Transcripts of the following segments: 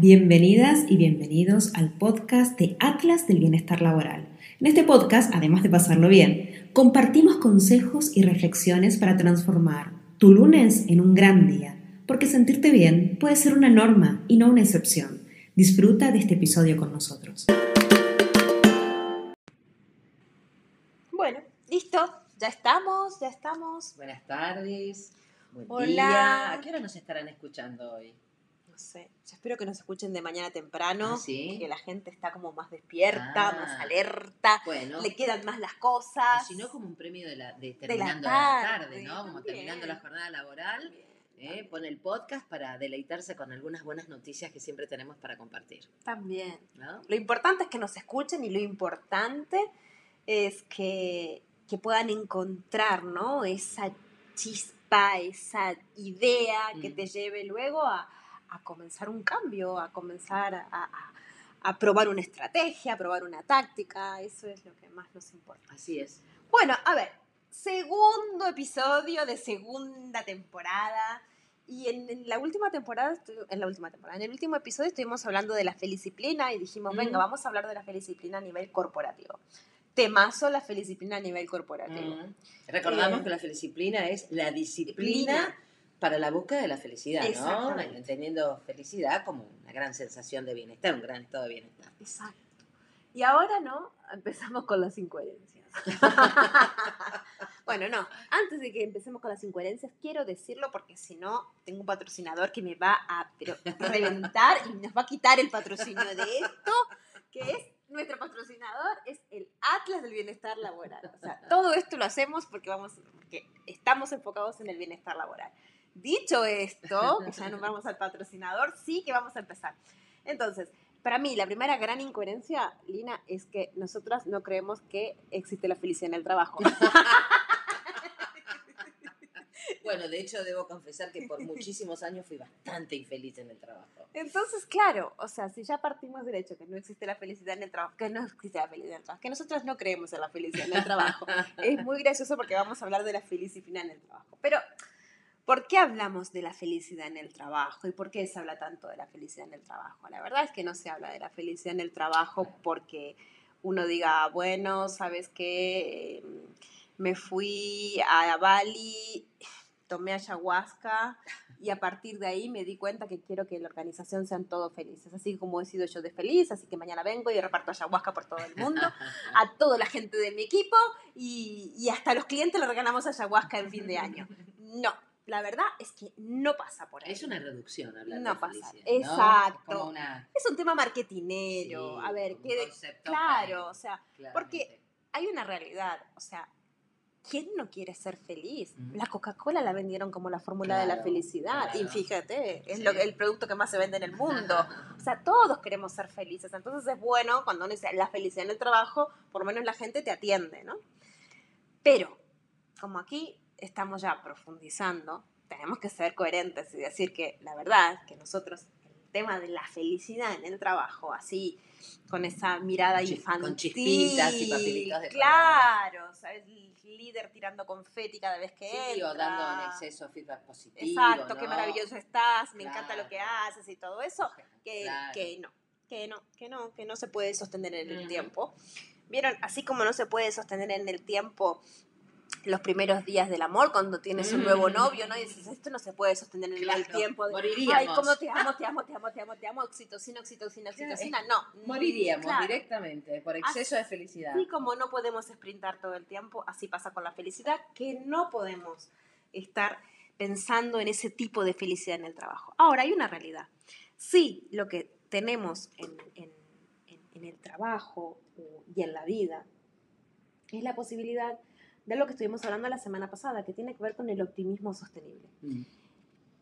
bienvenidas y bienvenidos al podcast de Atlas del Bienestar Laboral. En este podcast, además de pasarlo bien, compartimos consejos y reflexiones para transformar tu lunes en un gran día, porque sentirte bien puede ser una norma y no una excepción. Disfruta de este episodio con nosotros. Bueno, listo, ya estamos, ya estamos. Buenas tardes. Buen Hola. día. ¿A qué hora nos estarán escuchando hoy? Sé, yo espero que nos escuchen de mañana temprano, Ah, ¿sí? que la gente está como más despierta, Ah. más alerta, Bueno, le quedan más las cosas. si no, como un premio de, la, de terminando la tarde, tarde, ¿no? Como también. terminando la jornada laboral. Bien, ¿eh? Pone el podcast para deleitarse con algunas buenas noticias que siempre tenemos para compartir. También. ¿no? Lo importante es que nos escuchen y lo importante es que, que puedan encontrar, ¿no? Esa chispa, esa idea que Mm. te lleve luego a, a comenzar un cambio, a comenzar a, a- a probar una estrategia, a probar una táctica. Eso es lo que más nos importa. Así es. Bueno, a ver, segundo episodio de segunda temporada. Y en, en la última temporada, en la última temporada, en el último episodio estuvimos hablando de la felicipline y dijimos, Mm. venga, vamos a hablar de la felicipline a nivel corporativo. Temazo la felicipline a nivel corporativo. Mm. Recordamos Eh, que la felicipline es la disciplina disciplina. Para la búsqueda de la felicidad, ¿no? Entendiendo felicidad como una gran sensación de bienestar, un gran estado de bienestar. Exacto. Y ahora, ¿no? Empezamos con las incoherencias. bueno, no. Antes de que empecemos con las incoherencias, quiero decirlo porque si no, tengo un patrocinador que me va a pero, reventar y nos va a quitar el patrocinio de esto, que es nuestro patrocinador, es el Atlas del Bienestar Laboral. O sea, todo esto lo hacemos porque, vamos, porque estamos enfocados en el bienestar laboral. Dicho esto, que ya nos vamos al patrocinador, sí que vamos a empezar. Entonces, para mí, la primera gran incoherencia, Lina, es que nosotras no creemos que existe la felicidad en el trabajo. Bueno, de hecho debo confesar que por muchísimos años fui bastante infeliz en el trabajo. Entonces, claro, o sea, si ya partimos del hecho que no existe la felicidad en el trabajo, que no existe la felicidad en el trabajo, que nosotros no creemos en la felicidad en el trabajo, es muy gracioso porque vamos a hablar de la felicidad en el trabajo. Pero, ¿por qué hablamos de la felicidad en el trabajo y por qué se habla tanto de la felicidad en el trabajo? La verdad es que no se habla de la felicidad en el trabajo porque uno diga, bueno, ¿sabes qué? Eh, Me fui a Bali, tomé ayahuasca y a partir de ahí me di cuenta que quiero que la organización sean todos felices, así como he sido yo de feliz, así que mañana vengo y reparto ayahuasca por todo el mundo, a toda la gente de mi equipo y, y hasta a los clientes le regalamos ayahuasca en fin de año. No, la verdad es que no pasa por ahí. Es una reducción hablar No de pasa. felicidad. ¿no? Exacto. Como una, Es un tema marketinero, Sí, a ver, concepto claro, o sea, claramente. porque hay una realidad, o sea, ¿quién no quiere ser feliz? Mm. La Coca-Cola la vendieron como la fórmula de la Claro, felicidad y fíjate, es Sí. lo, el producto que más se vende en el mundo. O sea, todos queremos ser felices, entonces es bueno cuando uno dice la felicidad en el trabajo, por lo menos la gente te atiende, ¿no? Pero, como aquí estamos ya profundizando, tenemos que ser coherentes y decir que la verdad que nosotros el tema de la felicidad en el trabajo, así, con esa mirada chis- infantil, con chispitas y papelitos de claro, ¿sabes? El líder tirando confeti cada vez que Sí, entra. o dando en exceso feedback positivo. Exacto, qué ¿no? maravilloso estás, me encanta Claro. lo que haces y todo eso, que, Claro. que no, que no, que no, que no se puede sostener en el Ujú. tiempo. Vieron, así como no se puede sostener en el tiempo los primeros días del amor, cuando tienes un nuevo Mm. novio, ¿no? Y dices, esto no se puede sostener en Claro, el tiempo. De, moriríamos. Ay, cómo te amo, te amo, te amo, te amo, te amo, oxitocina, oxitocina, oxitocina. No, Moriríamos claro. directamente por exceso de felicidad. Así como no podemos sprintar todo el tiempo, así pasa con la felicidad, que no podemos estar pensando en ese tipo de felicidad en el trabajo. Ahora, hay una realidad. Sí, lo que tenemos en, en- en- en el trabajo y en la vida es la posibilidad de lo que estuvimos hablando la semana pasada, que tiene que ver con el optimismo sostenible. Mm.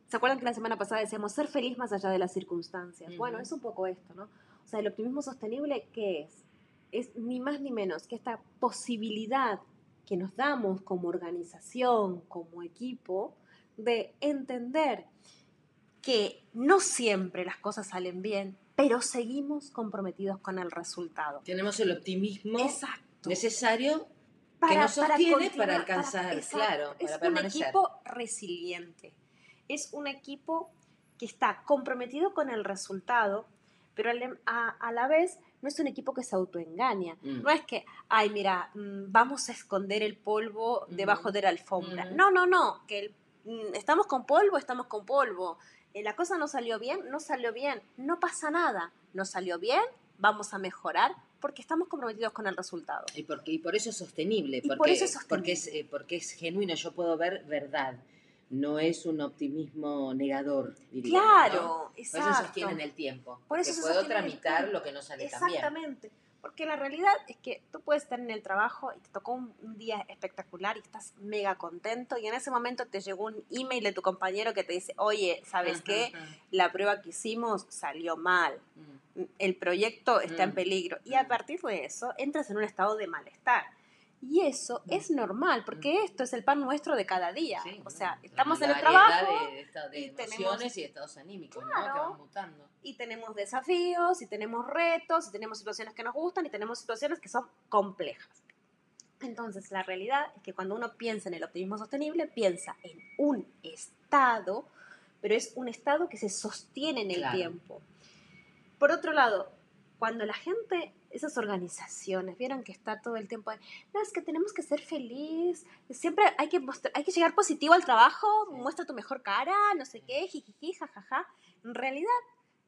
¿Se acuerdan que la semana pasada decíamos ser feliz más allá de las circunstancias? Bueno, es un poco esto, ¿no? O sea, el optimismo sostenible, ¿qué es? Es ni más ni menos que esta posibilidad que nos damos como organización, como equipo, de entender que no siempre las cosas salen bien, pero seguimos comprometidos con el resultado. Tenemos el optimismo Exacto. necesario que nos sostiene para, alcanzar, exacto. claro, es para un equipo resiliente. Es un equipo que está comprometido con el resultado, pero a, la vez no es un equipo que se autoengaña. Mm. No es que, ay, mira, mm, vamos a esconder el polvo debajo de la alfombra. No, no, no, que mm, estamos con polvo, estamos con polvo. Eh, la cosa no salió bien, no salió bien, no pasa nada. No salió bien, vamos a mejorar porque estamos comprometidos con el resultado. Y, porque, y por eso es sostenible, porque, es Porque, es, eh, porque es genuino, yo puedo ver verdad no es un optimismo negador, diría. Claro, exacto. Por eso sostiene en el tiempo. Por eso puedo tramitar lo que no sale bien. Porque la realidad es que tú puedes estar en el trabajo y te tocó un, día espectacular y estás mega contento y en ese momento te llegó un email de tu compañero que te dice, oye, ¿sabes qué? La prueba que hicimos salió mal. Mm. El proyecto está en mm. peligro. Y a mm. partir de eso entras en un estado de malestar. Y eso mm. es normal, porque mm. esto es el pan nuestro de cada día. o sea, estamos en el trabajo. De, y emociones y estados anímicos, ¿no? Que van mutando. Y tenemos desafíos, y tenemos retos, y tenemos situaciones que nos gustan, y tenemos situaciones que son complejas. Entonces, la realidad es que cuando uno piensa en el optimismo sostenible, piensa en un estado, pero es un estado que se sostiene en el tiempo. Por otro lado, cuando la gente esas organizaciones, vieron que está todo el tiempo, no, es que tenemos que ser feliz, siempre hay que, hay que llegar positivo al trabajo, muestra tu mejor cara, no sé qué, jijiji, jajaja. En realidad,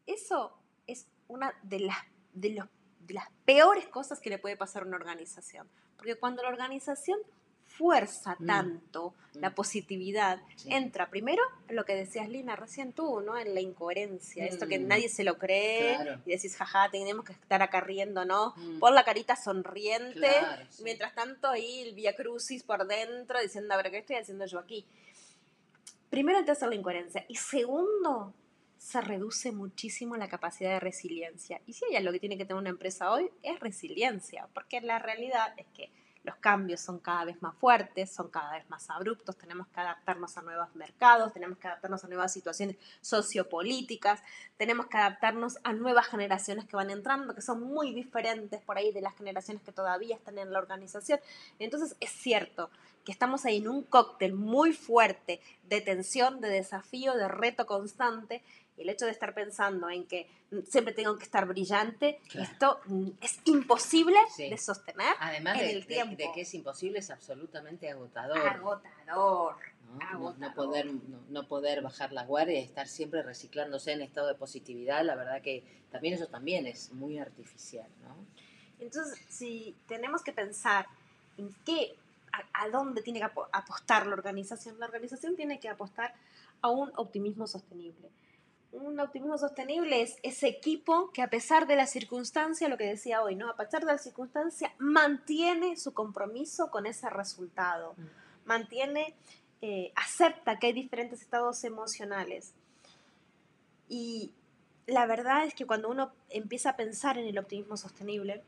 eso es una de las, de, los, de las peores cosas que le puede pasar a una organización. Porque cuando la organización fuerza mm. tanto la mm. positividad, entra primero en lo que decías Lina recién tú, ¿no? En la incoherencia, esto que mm. nadie se lo cree y decís, jaja, tenemos que estar acá riendo, ¿no? Por la carita sonriente, mientras tanto ahí el via crucis por dentro diciendo, a ver, ¿qué estoy haciendo yo aquí? Primero entras en la incoherencia y segundo, se reduce muchísimo la capacidad de resiliencia. Y si hay algo que tiene que tener una empresa hoy, es resiliencia, porque la realidad es que los cambios son cada vez más fuertes, son cada vez más abruptos, tenemos que adaptarnos a nuevos mercados, tenemos que adaptarnos a nuevas situaciones sociopolíticas, tenemos que adaptarnos a nuevas generaciones que van entrando, que son muy diferentes por ahí de las generaciones que todavía están en la organización. Entonces es cierto que estamos ahí en un cóctel muy fuerte de tensión, de desafío, de reto constante el hecho de estar pensando en que siempre tengo que estar brillante, esto mm, es imposible de sostener Además en de, el tiempo. De, que es imposible, es absolutamente agotador. Agotador. ¿no? poder, no, poder bajar la guardia y estar siempre reciclándose en estado de positividad, la verdad que también eso también es muy artificial. ¿no? Entonces, si tenemos que pensar en qué, a dónde tiene que apostar la organización, la organización tiene que apostar a un optimismo sostenible un optimismo sostenible es ese equipo que a pesar de la circunstancia, lo que decía hoy, ¿no? A pesar de la circunstancia, mantiene su compromiso con ese resultado, mm. mantiene, eh, acepta que hay diferentes estados emocionales. Y la verdad es que cuando uno empieza a pensar en el optimismo sostenible,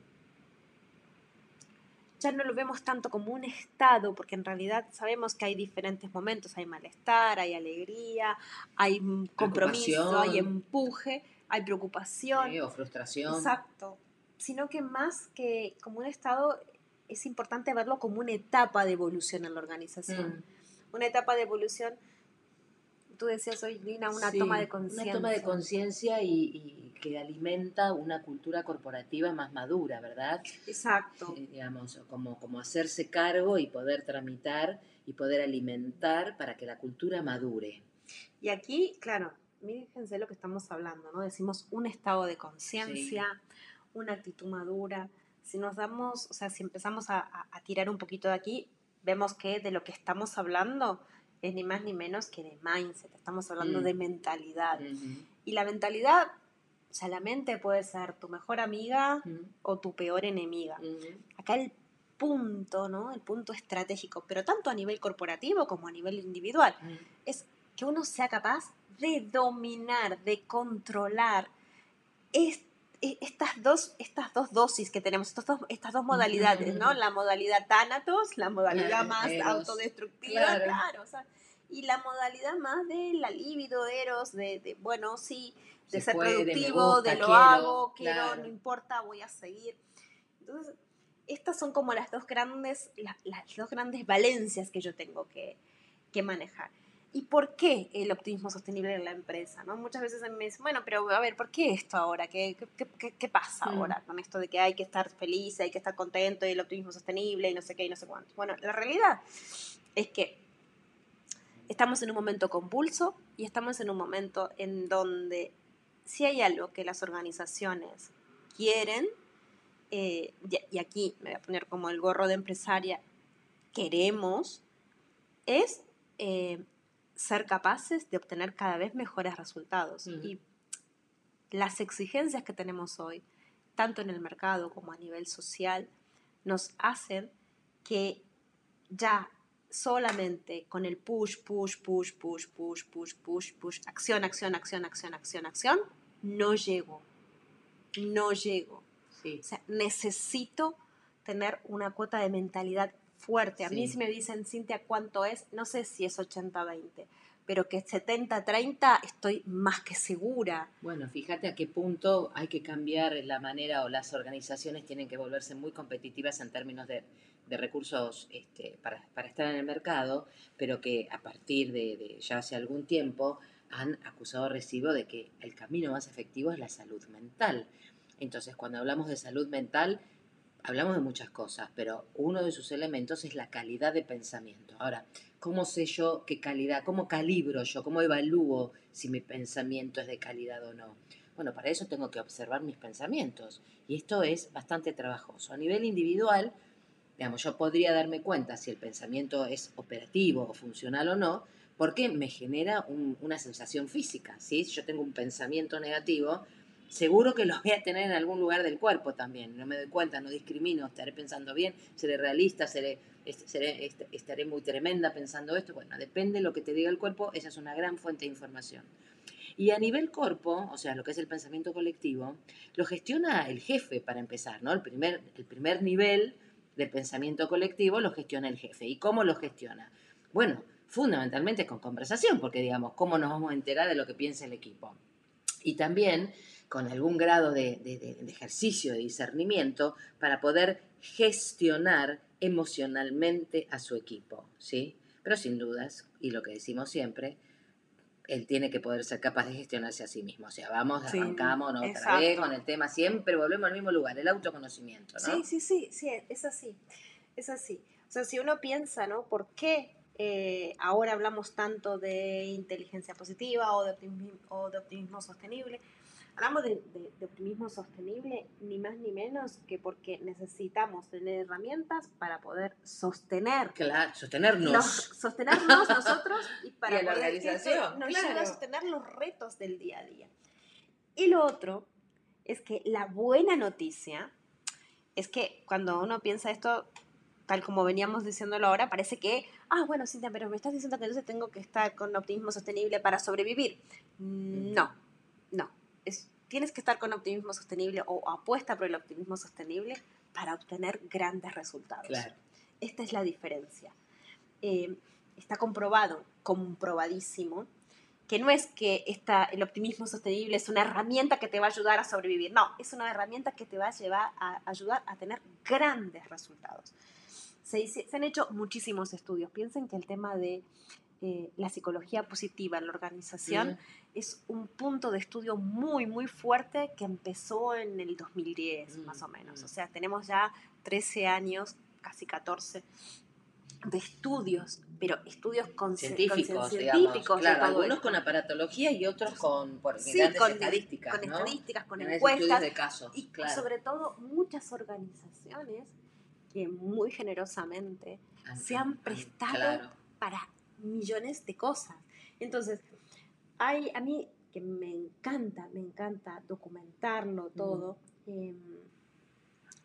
ya no lo vemos tanto como un estado, porque en realidad sabemos que hay diferentes momentos, hay malestar, hay alegría, hay compromiso, hay empuje, hay preocupación. o frustración. Exacto. Sino que más que como un estado, es importante verlo como una etapa de evolución en la organización. Mm. Una etapa de evolución tú decías hoy, Lina, una toma de conciencia. Una toma de conciencia y, que alimenta una cultura corporativa más madura, ¿verdad? Exacto. Eh, digamos, como, como hacerse cargo y poder tramitar y poder alimentar para que la cultura madure. Y aquí, claro, fíjense lo que estamos hablando, ¿no? Decimos un estado de conciencia, una actitud madura. Si nos damos, o sea, si empezamos a, a tirar un poquito de aquí, vemos que de lo que estamos hablando es ni más ni menos que de mindset, estamos hablando mm. de mentalidad. Y la mentalidad, o sea, la mente puede ser tu mejor amiga o tu peor enemiga. Acá el punto, ¿no? El punto estratégico, pero tanto a nivel corporativo como a nivel individual, es que uno sea capaz de dominar, de controlar e, estas dos, estas dos dosis que tenemos, estas dos, estas dos modalidades, ¿no? La modalidad Thanatos, la modalidad más autodestructiva, claro, y la modalidad más de la libido, eros, de, bueno, sí, de ser productivo, de lo hago, quiero, no importa, voy a seguir. Entonces, estas son como las dos grandes, las dos grandes valencias que yo tengo que, que manejar. ¿Y por qué el optimismo sostenible en la empresa? ¿no? Muchas veces me dicen, bueno, pero a ver, ¿por qué esto ahora? ¿Qué, qué, qué, pasa mm. ahora con esto de que hay que estar feliz, hay que estar contento y el optimismo sostenible y no sé qué y no sé cuánto? Bueno, la realidad es que estamos en un momento convulso y estamos en un momento en donde si hay algo que las organizaciones quieren, eh, y aquí me voy a poner como el gorro de empresaria, queremos, es... Eh, ser capaces de obtener cada vez mejores resultados. Y las exigencias que tenemos hoy, tanto en el mercado como a nivel social, nos hacen que ya solamente con el push, push, push, push, push, push, push, push, acción, acción, acción, acción, acción, acción, no llego. No llego. O sea, necesito tener una cuota de mentalidad fuerte. A mí si me dicen, Cintia, ¿cuánto es? No sé si es 80-20, pero que 70-30 estoy más que segura. Bueno, fíjate a qué punto hay que cambiar la manera o las organizaciones tienen que volverse muy competitivas en términos de, recursos este, para, estar en el mercado, pero que a partir de, de ya hace algún tiempo han acusado recibo de que el camino más efectivo es la salud mental. Entonces, cuando hablamos de salud mental, hablamos de muchas cosas, pero uno de sus elementos es la calidad de pensamiento. Ahora, ¿cómo sé yo qué calidad? ¿Cómo calibro yo? ¿Cómo evalúo si mi pensamiento es de calidad o no? Bueno, para eso tengo que observar mis pensamientos. Y esto es bastante trabajoso. A nivel individual, digamos, yo podría darme cuenta si el pensamiento es operativo o funcional o no, porque me genera una sensación física. Si yo tengo un pensamiento negativo, seguro que los voy a tener en algún lugar del cuerpo también. No me doy cuenta, no discrimino, estaré pensando bien, seré realista, seré, estaré muy tremenda pensando esto. Bueno, depende de lo que te diga el cuerpo, esa es una gran fuente de información. Y a nivel cuerpo, o sea, lo que es el pensamiento colectivo, lo gestiona el jefe para empezar, ¿no? El primer, el primer nivel del pensamiento colectivo lo gestiona el jefe. ¿Y cómo lo gestiona? Bueno, fundamentalmente con conversación, porque digamos, ¿cómo nos vamos a enterar de lo que piensa el equipo? Y también con algún grado de, ejercicio, de discernimiento, para poder gestionar emocionalmente a su equipo, ¿sí? Pero sin dudas, y lo que decimos siempre, él tiene que poder ser capaz de gestionarse a sí mismo. O sea, vamos, arrancamos otra vez con el tema, siempre volvemos al mismo lugar, el autoconocimiento, ¿no? Sí, sí, sí, sí, es así, es así. O sea, si uno piensa, ¿no? ¿Por qué eh, ahora hablamos tanto de inteligencia positiva o de o de optimismo sostenible? Hablamos de, optimismo sostenible, ni más ni menos que porque necesitamos tener herramientas para poder sostener. Claro, sostenernos. sostenernos nosotros y para la organización. nos a sostener los retos del día a día. Y lo otro es que la buena noticia es que cuando uno piensa esto, tal como veníamos diciéndolo ahora, parece que, ah, bueno, Cintia, pero me estás diciendo que entonces tengo que estar con optimismo sostenible para sobrevivir. No, no tienes que estar con optimismo sostenible o apuesta por el optimismo sostenible para obtener grandes resultados. Esta es la diferencia. Eh, está comprobado, comprobadísimo, que no es que esta, el optimismo sostenible es una herramienta que te va a ayudar a sobrevivir, no, es una herramienta que te va a llevar a ayudar a tener grandes resultados. Se, se han hecho muchísimos estudios. Piensen que el tema de eh, la psicología positiva en la organización es un punto de estudio muy, muy fuerte que empezó en el 2010, mm, más o menos. Mm. O sea, tenemos ya 13 años, casi 14, de estudios, pero estudios con científicos, científicos claro, algunos con aparatología y otros con por estadísticas, con estadísticas, con encuestas de casos, y sobre todo muchas organizaciones que muy generosamente se han prestado para millones de cosas. Entonces, hay, a mí que me encanta, me encanta documentarlo todo. Em,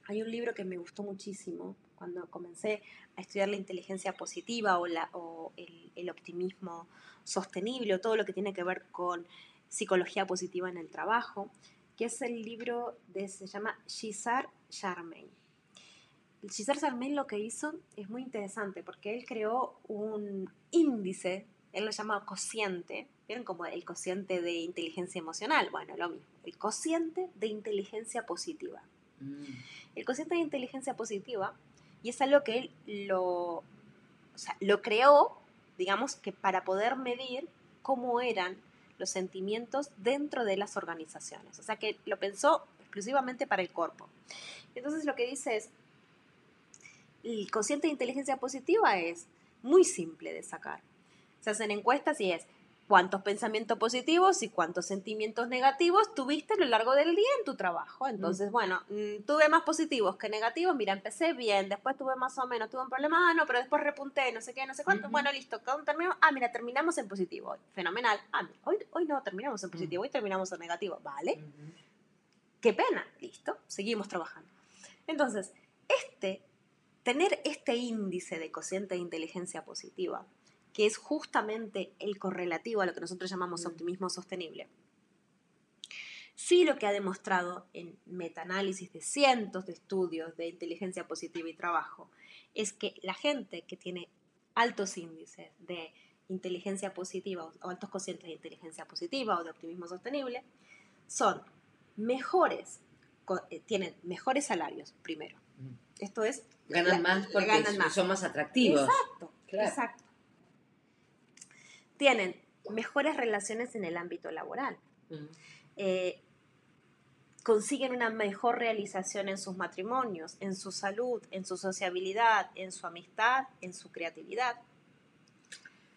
hay un libro que me gustó muchísimo cuando comencé a estudiar la inteligencia positiva o, la, o el, optimismo sostenible o todo lo que tiene que ver con psicología positiva en el trabajo, que es el libro de, se llama Gisar Charmaine. Gisar Charmaine lo que hizo es muy interesante porque él creó un índice, él lo llama cociente, ¿vieron como el cociente de inteligencia emocional? Bueno, lo mismo, el cociente de inteligencia positiva. Mm. El cociente de inteligencia positiva, y es algo que él lo, lo creó digamos que para poder medir cómo eran los sentimientos dentro de las organizaciones. O sea que lo pensó exclusivamente para el cuerpo. Entonces lo que dice es, el consciente de inteligencia positiva es muy simple de sacar. Se hacen encuestas y es cuántos pensamientos positivos y cuántos sentimientos negativos tuviste a lo largo del día en tu trabajo. Entonces, bueno, mm, tuve más positivos que negativos, mira, empecé bien, después tuve más o menos, tuve un problema, ah, no, pero después repunté, no sé qué, no sé cuánto, bueno, listo, terminó, ah, mira, terminamos en positivo, hoy. fenomenal, ah, hoy, hoy no terminamos en positivo, hoy terminamos en negativo, vale, qué pena, listo, seguimos trabajando. Entonces, este, tener este índice de cociente de inteligencia positiva, que es justamente el correlativo a lo que nosotros llamamos Mm. optimismo sostenible. Sí lo que ha demostrado en metaanálisis de cientos de estudios de inteligencia positiva y trabajo es que la gente que tiene altos índices de inteligencia positiva o altos cocientes de inteligencia positiva o de optimismo sostenible son mejores, eh, tienen mejores salarios primero. Esto es... Ganan la- más porque ganan más. son más atractivos. Exacto, Claro. exacto. Tienen mejores relaciones en el ámbito laboral. Mm. Eh, consiguen una mejor realización en sus matrimonios, en su salud, en su sociabilidad, en su amistad, en su creatividad.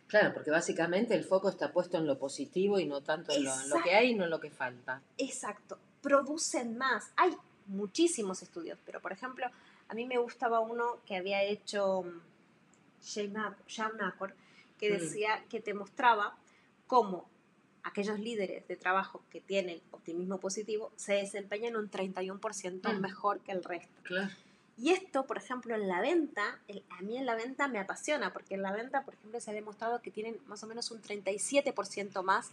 Claro, porque básicamente el foco está puesto en lo positivo y no tanto en lo, en lo que hay y no en lo que falta. Exacto, producen más. Hay muchísimos estudios, pero por ejemplo, a mí me gustaba uno que había hecho mm, Shaun Accord, que Mm. decía que te mostraba cómo aquellos líderes de trabajo que tienen optimismo positivo se desempeñan un 31% Mm. mejor que el resto. Claro. Y esto, por ejemplo, en la venta, el- a mí en la venta me apasiona, porque en la venta, por ejemplo, se ha demostrado que tienen más o menos un 37% más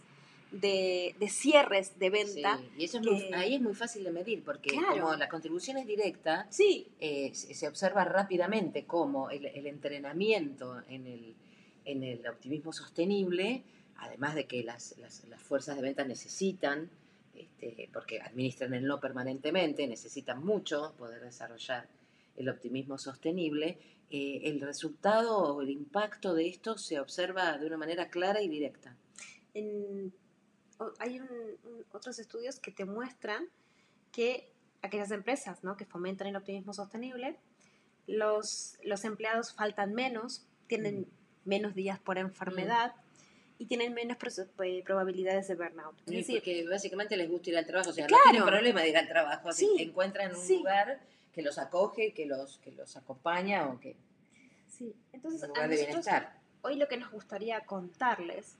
de, de cierres de venta. Sí, y eso es muy- ahí es muy fácil de medir, porque Claro. como la contribución es directa, Sí, eh, se se observa rápidamente cómo el, el entrenamiento en el, en el optimismo sostenible, además de que las, las- las fuerzas de venta necesitan, este, porque administran el no permanentemente, necesitan mucho poder desarrollar el optimismo sostenible, eh, el resultado o el impacto de esto se observa de una manera clara y directa. en- hay un- un- otros estudios que te muestran que aquellas empresas ¿no? que fomentan el optimismo sostenible, los, los empleados faltan menos, tienen menos días por enfermedad y tienen menos eh, probabilidades de burnout. Es Sí, decir, porque básicamente les gusta ir al trabajo, o sea, Claro. no tienen problema de ir al trabajo, así Sí, encuentran un sí. lugar que los acoge, que los, que los acompaña o que sí. Entonces, a nosotros hoy lo que nos gustaría contarles,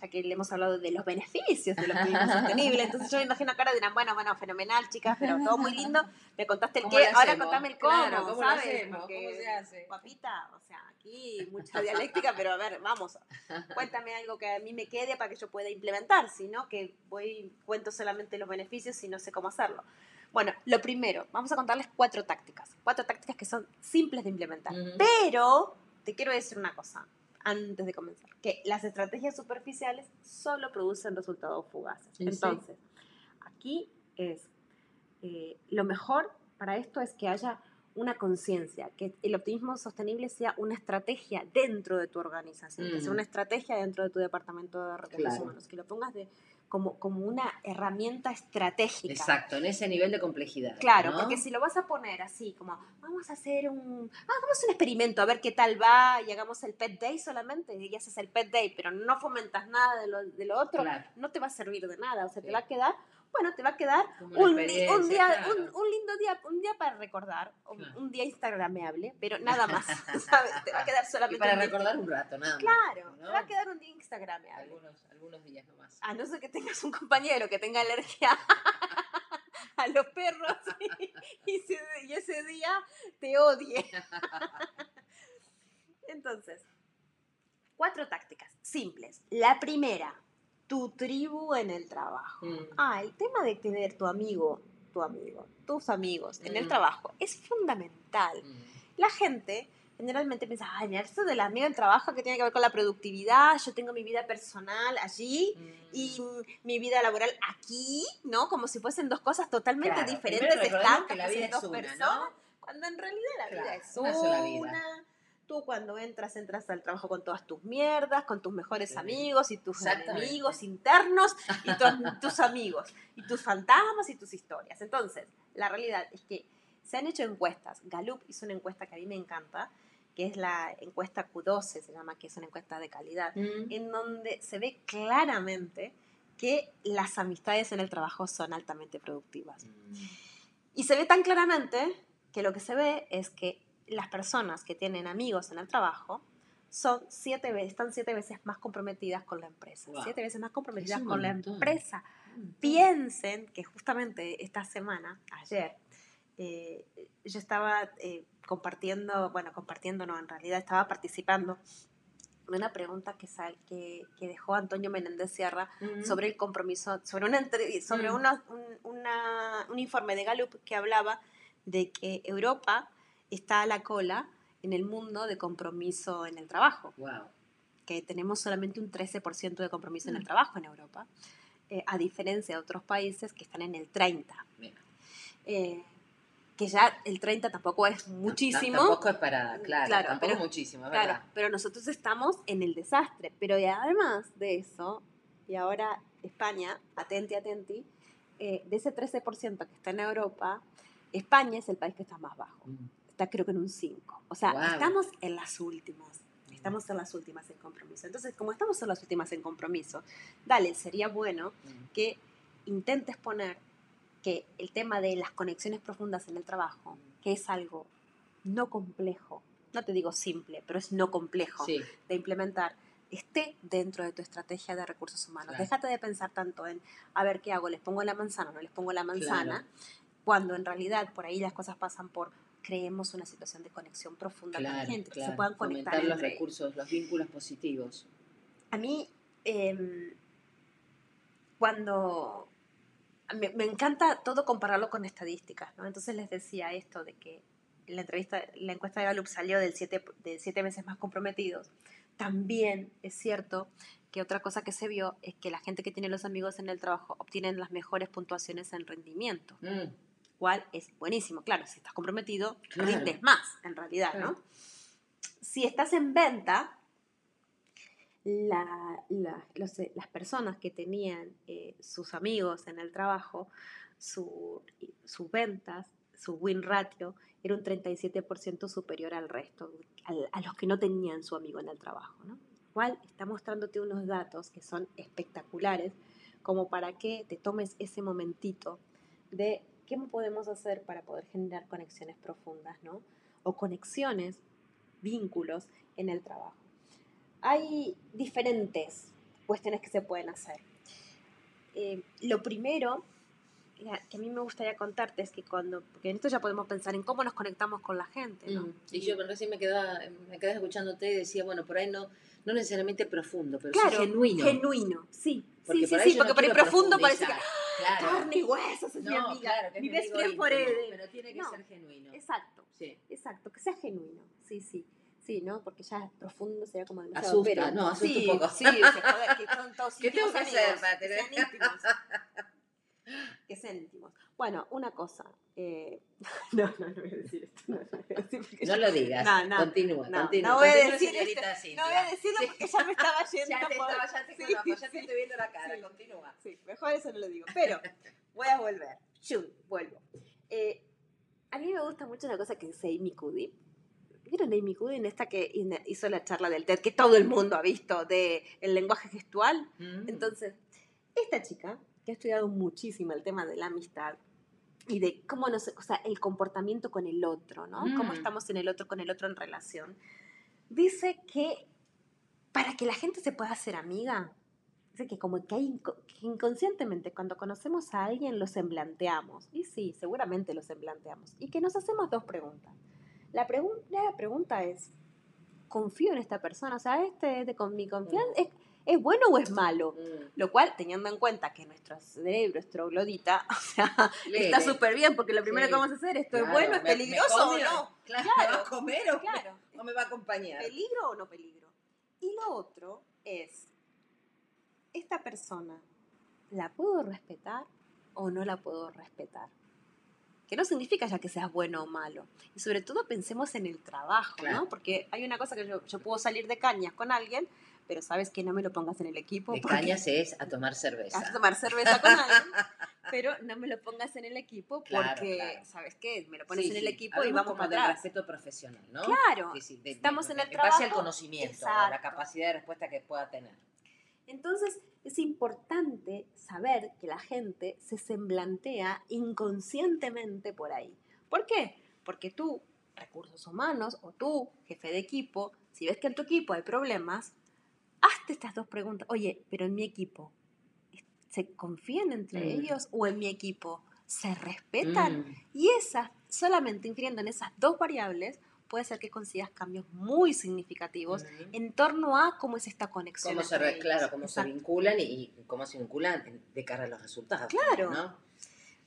ya que le hemos hablado de los beneficios del optimismo sostenible, entonces yo me imagino acá ahora dirán, bueno, bueno, fenomenal, chicas, pero todo muy lindo, me contaste el ¿Cómo qué, ahora contame el cómo, Claro, ¿cómo lo ¿sabes? hacemos? Porque, ¿Cómo se hace? Papita, o sea, aquí mucha dialéctica, pero a ver, vamos, cuéntame algo que a mí me quede para que yo pueda implementar, si no, que voy, cuento solamente los beneficios y no sé cómo hacerlo. Bueno, lo primero, vamos a contarles cuatro tácticas, cuatro tácticas que son simples de implementar, Ujú. pero te quiero decir una cosa antes de comenzar, que las estrategias superficiales solo producen resultados fugaces. Sí, sí. Entonces, aquí es, eh, lo mejor para esto es que haya una conciencia, que el optimismo sostenible sea una estrategia dentro de tu organización, que sea Mm. una estrategia dentro de tu departamento de recursos Claro. humanos, que lo pongas de, como, como una herramienta estratégica. Exacto, en ese nivel de complejidad. Claro, ¿no? porque si lo vas a poner así, como vamos a hacer un, ah, hagamos un experimento, a ver qué tal va, y hagamos el pet day solamente, y haces el pet day, pero no fomentas nada de lo, de lo otro, Claro. no te va a servir de nada, o sea, te va a quedar, bueno, te va a quedar un, di- un experiencia, día, claro. un, un lindo día, un día para recordar, un, Claro. un día instagrameable, pero nada más, ¿sabes? Te va a quedar Y solamente para un día. recordar un rato, nada más. Claro, ¿no? te va a quedar un día instagrameable. algunos, algunos días nomás. A no ser que tengas un compañero que tenga alergia a los perros y, y y ese día te odie. Entonces, cuatro tácticas simples. La primera, tu tribu en el trabajo. Mm. Ah, el tema de tener tu amigo, tu amigo, tus amigos en el Mm. trabajo es fundamental Mm. la gente generalmente piensa, ay, esto del amigo en trabajo que tiene que ver con la productividad, yo tengo mi vida personal allí y mm, mi vida laboral aquí, ¿no? Como si fuesen dos cosas totalmente Claro, diferentes, estancas, que la vida es dos una, personas, ¿no? cuando en realidad la vida Claro, es una vida. Tú cuando entras, entras al trabajo con todas tus mierdas, con tus mejores Sí. amigos y tus enemigos internos y tus, tus amigos y tus fantasmas y tus historias. Entonces, la realidad es que se han hecho encuestas. Gallup hizo una encuesta que a mí me encanta, que es la encuesta Q12, se llama, que es una encuesta de calidad, Mm. en donde se ve claramente que las amistades en el trabajo son altamente productivas. Mm. Y se ve tan claramente que lo que se ve es que las personas que tienen amigos en el trabajo son siete veces, están siete veces más comprometidas con la empresa. Wow. Siete veces más comprometidas con la empresa. Piensen que justamente esta semana, ayer, eh, yo estaba eh, compartiendo, bueno, compartiendo no, en realidad estaba participando de una pregunta que, sal, que, que dejó Antonio Menéndez Sierra Mm. sobre el compromiso, sobre, una, sobre Mm. una- un, una- un informe de Gallup que hablaba de que Europa está a la cola en el mundo de compromiso en el trabajo, Wow. que tenemos solamente un 13% de compromiso en el Mm. trabajo en Europa, eh, a diferencia de otros países que están en el 30%. Mira. Eh, que ya el 30 tampoco es muchísimo. Tampoco es para, claro, Claro, tampoco pero- muchísimo, es Claro, verdad. pero nosotros estamos en el desastre. Pero además de eso, y ahora España, atenti, atenti, eh, de ese 13% que está en Europa, España es el país que está más bajo. Mm. Está creo que en un 5. O sea, estamos en las últimas. Estamos en las últimas en compromiso. Entonces, como estamos en las últimas en compromiso, dale, sería bueno Mm. que intentes poner que el tema de las conexiones profundas en el trabajo, que es algo no complejo, no te digo simple, pero es no complejo Sí, de implementar, esté dentro de tu estrategia de recursos humanos. Claro. Déjate de pensar tanto en, a ver, ¿qué hago? ¿Les pongo la manzana o no les pongo la manzana? Claro. Cuando en realidad por ahí las cosas pasan por creemos una situación de conexión profunda con la claro, gente, que claro. se puedan conectar Fomentar los entre recursos, los vínculos positivos. a mí, em, cuando. Me, me encanta todo compararlo con estadísticas, ¿no? Entonces les decía esto de que la entrevista, la encuesta de Gallup salió del siete, de siete veces más comprometidos. También es cierto que otra cosa que se vio es que la gente que tiene los amigos en el trabajo obtienen las mejores puntuaciones en rendimiento, Mm. Cual es buenísimo. Claro, si estás comprometido, Claro. rindes más, en realidad, ¿no? Si estás en venta, la- la- los- eh, las personas que tenían eh, sus amigos en el trabajo, su- sus ventas, su win ratio, era un 37% superior al resto, al- a los que no tenían su amigo en el trabajo. ¿no? Igual está mostrándote unos datos que son espectaculares, como para que te tomes ese momentito de qué podemos hacer para poder generar conexiones profundas, ¿no? O conexiones, vínculos en el trabajo hay diferentes cuestiones que se pueden hacer. Eh, lo primero la- que a mí me gustaría contarte es que cuando, porque en esto ya podemos pensar en cómo nos conectamos con la gente, ¿no? Mm. Y yo recién me quedaba, me quedaba escuchándote y decía, bueno, por ahí no, no necesariamente profundo, pero claro, sí genuino. genuino, sí, Porque sí, sí, sí, porque no por ahí profundo parece que. Claro. carne y huesos es mi No, amiga, claro, que es mi mi best amigo friend íntimo, forever. Pero tiene que No. ser genuino. Exacto, Sí. exacto, que sea genuino, sí, sí. Sí, ¿no? Porque ya profundo sería como demasiado. Asusta, pero, no, asusta sí, un poco. Sí, se joder, que son todos ¿Qué tengo que amigos, hacer para que tener- sean íntimos. que sean íntimos. Bueno, una cosa. eh, no, no, no voy a decir esto. No, no lo digas. No, no, continúa, no, continúa. no voy a Continúa, decir señorita Cintia. No voy a decirlo porque ya me estaba yendo. Ya te estaba, ya te conozco, ya te estoy viendo la cara. Continúa. Sí, mejor eso no lo digo. Pero voy a volver. Shun, vuelvo. Eh, a mí me gusta mucho una cosa que dice Amy Cuddy. ¿Vieron Amy Cuddy en esta que hizo la charla del TED, que todo el mundo ha visto, de el lenguaje gestual? Mm. Entonces, esta chica, que ha estudiado muchísimo el tema de la amistad y de cómo nos, o sea, el comportamiento con el otro, ¿no? Cómo Mm. estamos en el otro, con el otro en relación, dice que para que la gente se pueda hacer amiga, dice que como que, hay que inconscientemente cuando conocemos a alguien lo semblanteamos. Y sí, seguramente lo semblanteamos. Y que nos hacemos dos preguntas. La pregun- pregunta es, ¿confío en esta persona? O sea, este de con mi confianza, ¿es, ¿es bueno o es malo? Mm. Lo cual, teniendo en cuenta que nuestro cerebro, nuestro glodita, o sea, Lele. está súper bien, porque lo primero Sí. que vamos a hacer, ¿esto es bueno, es me- me peligroso o come no? Claro. ¿me va a comer o, Claro, o me va a acompañar? ¿peligro o no peligro? Y lo otro es, ¿esta persona la puedo respetar o no la puedo respetar? que no significa ya que seas bueno o malo. Y sobre todo pensemos en el trabajo, Claro. ¿no? Porque hay una cosa que yo, yo puedo salir de cañas con alguien, pero sabes que no me lo pongas en el equipo. De cañas es a tomar cerveza. A tomar cerveza con alguien, pero no me lo pongas en el equipo Claro, porque, claro. ¿sabes qué? Me lo pones Sí, en el sí. equipo y Hablamos vamos para atrás. respeto profesional, ¿no? Claro. Sí, sí, de- de- Estamos en el base al trabajo. conocimiento, a la capacidad de respuesta que pueda tener. Entonces es importante saber que la gente se semblantea inconscientemente por ahí. ¿Por qué? Porque tú, recursos humanos, o tú, jefe de equipo, si ves que en tu equipo hay problemas, hazte estas dos preguntas. Oye, pero en mi equipo, ¿se confían entre Mm. ellos o en mi equipo se respetan? Mm, Y esas, solamente infiriendo en esas dos variables, puede ser que consigas cambios muy significativos mm. en torno a cómo es esta conexión. Cómo se, claro, cómo se vinculan y, y cómo se vinculan de cara a los resultados. Claro. ¿no?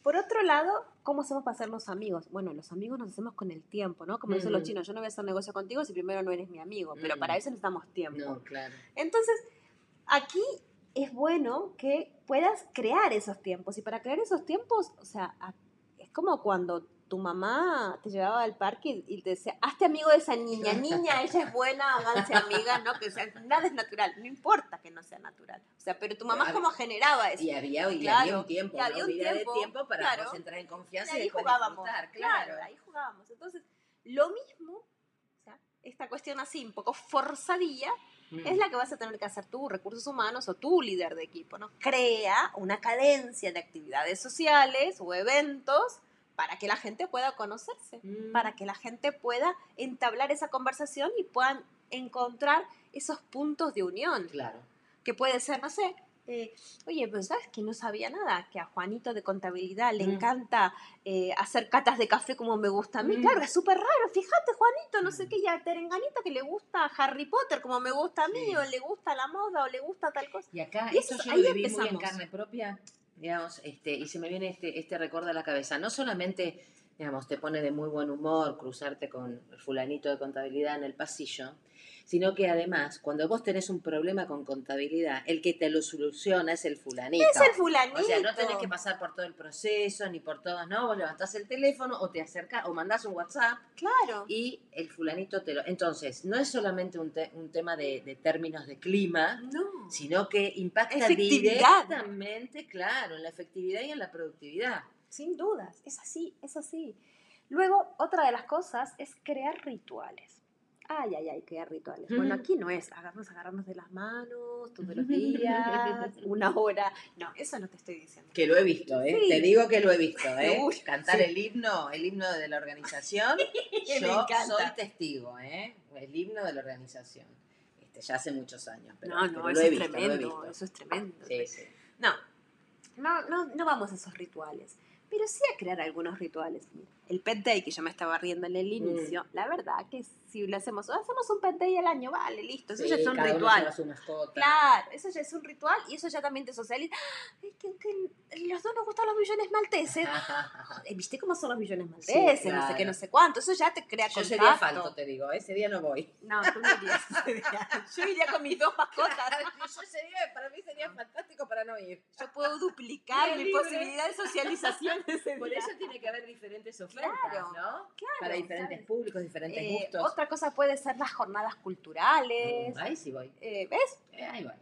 Por otro lado, ¿cómo hacemos para hacernos amigos? Bueno, los amigos nos hacemos con el tiempo, ¿no? Como dicen los Mm. chinos, yo no voy a hacer negocio contigo si primero no eres mi amigo, pero Mm. para eso necesitamos tiempo. No, claro. Entonces, aquí es bueno que puedas crear esos tiempos. Y para crear esos tiempos, o sea, es como cuando tu mamá te llevaba al parque y y te decía, hazte amigo de esa niña, niña, ella es buena, háganse amiga, ¿no? Que o sea, nada es natural, no importa que no sea natural. O sea, pero tu mamá Claro. como generaba eso. Y había, y Claro, había un tiempo, y había una un tiempo, de tiempo para claro. entrar en confianza y, ahí jugábamos. disfrutar, Claro. claro. ahí jugábamos. Entonces, lo mismo, o sea, esta cuestión así, un poco forzadilla, Mm. es la que vas a tener que hacer tú, recursos humanos o tú, líder de equipo, ¿no? Crea una cadencia de actividades sociales o eventos para que la gente pueda conocerse, Mm. para que la gente pueda entablar esa conversación y puedan encontrar esos puntos de unión, Claro. que puede ser, no sé, eh, oye, pero sabes que no sabía nada, que a Juanito de contabilidad le Mm. encanta eh, hacer catas de café como me gusta a mí. Mm. Claro, es súper raro, fíjate, Juanito, no sé qué, ya Terenganita que le gusta Harry Potter como me gusta a mí, Sí. o le gusta la moda, o le gusta tal cosa. Y acá, Y esto eso- yo ahí lo viví muy en carne propia, digamos, este, y se me viene este, este recuerdo a la cabeza. No solamente, digamos, te pone de muy buen humor cruzarte con el fulanito de contabilidad en el pasillo, sino que además, cuando vos tenés un problema con contabilidad, el que te lo soluciona es el fulanito. Es el fulanito. O sea, no tenés que pasar por todo el proceso, ni por todos, ¿no? Vos levantás el teléfono o te acercás o mandás un WhatsApp Claro. y el fulanito te lo... Entonces, no es solamente un, te- un tema de, de términos de clima, No. sino que impacta directamente, claro, en la efectividad y en la productividad. Sin dudas, es así, es así. Luego, otra de las cosas es crear rituales. Ay, ay, ay, crear rituales. Bueno, aquí no es agarrarnos, agarrarnos de las manos todos los días, una hora. No, eso no te estoy diciendo. Que lo he visto, ¿eh? Sí. Te digo que lo he visto, ¿eh? Uy, Cantar sí. el himno, el himno de la organización. Yo soy testigo, ¿eh? El himno de la organización. Este, ya hace muchos años, pero, No, pero no, lo eso he es visto, lo he tremendo, visto. eso es tremendo. Sí, sí. No, no, no, no vamos a esos rituales, pero sí a crear algunos rituales. El pet day que yo me estaba riendo en Mm. el inicio, la verdad que si lo hacemos, hacemos un pet day al año, vale, listo, eso Sí, ya es un cada ritual. lleva su mascota. Claro, eso ya es un ritual y eso ya también te socializa. Ay, que, que los dos nos gustan los millones malteses. Eh, ¿Viste cómo son los millones malteses? No sé qué, no sé cuánto. Eso ya te crea Yo contacto. sería falto, te digo, ese día no voy. No, tú no irías ese día. Yo iría con mis dos mascotas. Yo sería, para mí sería fantástico para no ir. Yo puedo duplicar mi libre. posibilidad de socialización ese Por eso tiene que haber diferentes ofertas, Claro, ¿no? Claro, Para diferentes ¿sabes? públicos, diferentes Eh, gustos. otra cosa puede ser las jornadas culturales. Ahí sí voy. Eh, ¿Ves? Eh, ahí voy.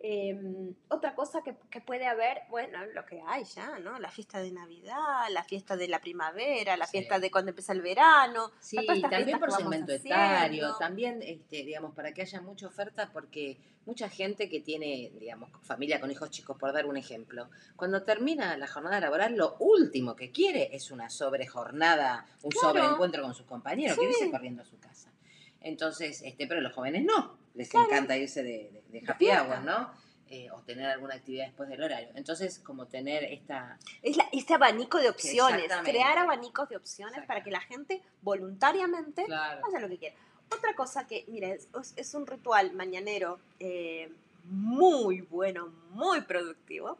Eh, otra cosa que, que puede haber, bueno, lo que hay ya, ¿no? La fiesta de Navidad, la fiesta de la primavera, la Sí. fiesta de cuando empieza el verano. Sí, también por que segmento etario, también, este, digamos, para que haya mucha oferta, porque mucha gente que tiene, digamos, familia con hijos chicos, por dar un ejemplo, cuando termina la jornada laboral, lo último que quiere es una sobrejornada, un Claro. sobreencuentro con sus compañeros, Sí. quiere irse corriendo a su casa. Entonces, este, pero los jóvenes no, les Claro. encanta irse de, de- happy hour, ¿no? Eh, o tener alguna actividad después del horario. Entonces, como tener esta... Es la- este abanico de opciones, crear abanicos de opciones para que la gente voluntariamente Claro. haga lo que quiera. Otra cosa que, mira, es, es un ritual mañanero eh, muy bueno, muy productivo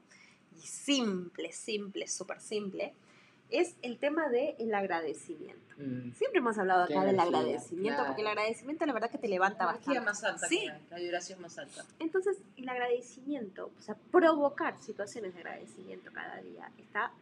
y simple, simple, súper simple, es el tema del agradecimiento. Mm. Siempre hemos hablado acá del agradecimiento, claro. porque el agradecimiento la verdad que te levanta La bastante. más alta, Sí. que hay, la vibración más alta. Entonces, el agradecimiento, o sea, provocar situaciones de agradecimiento cada día está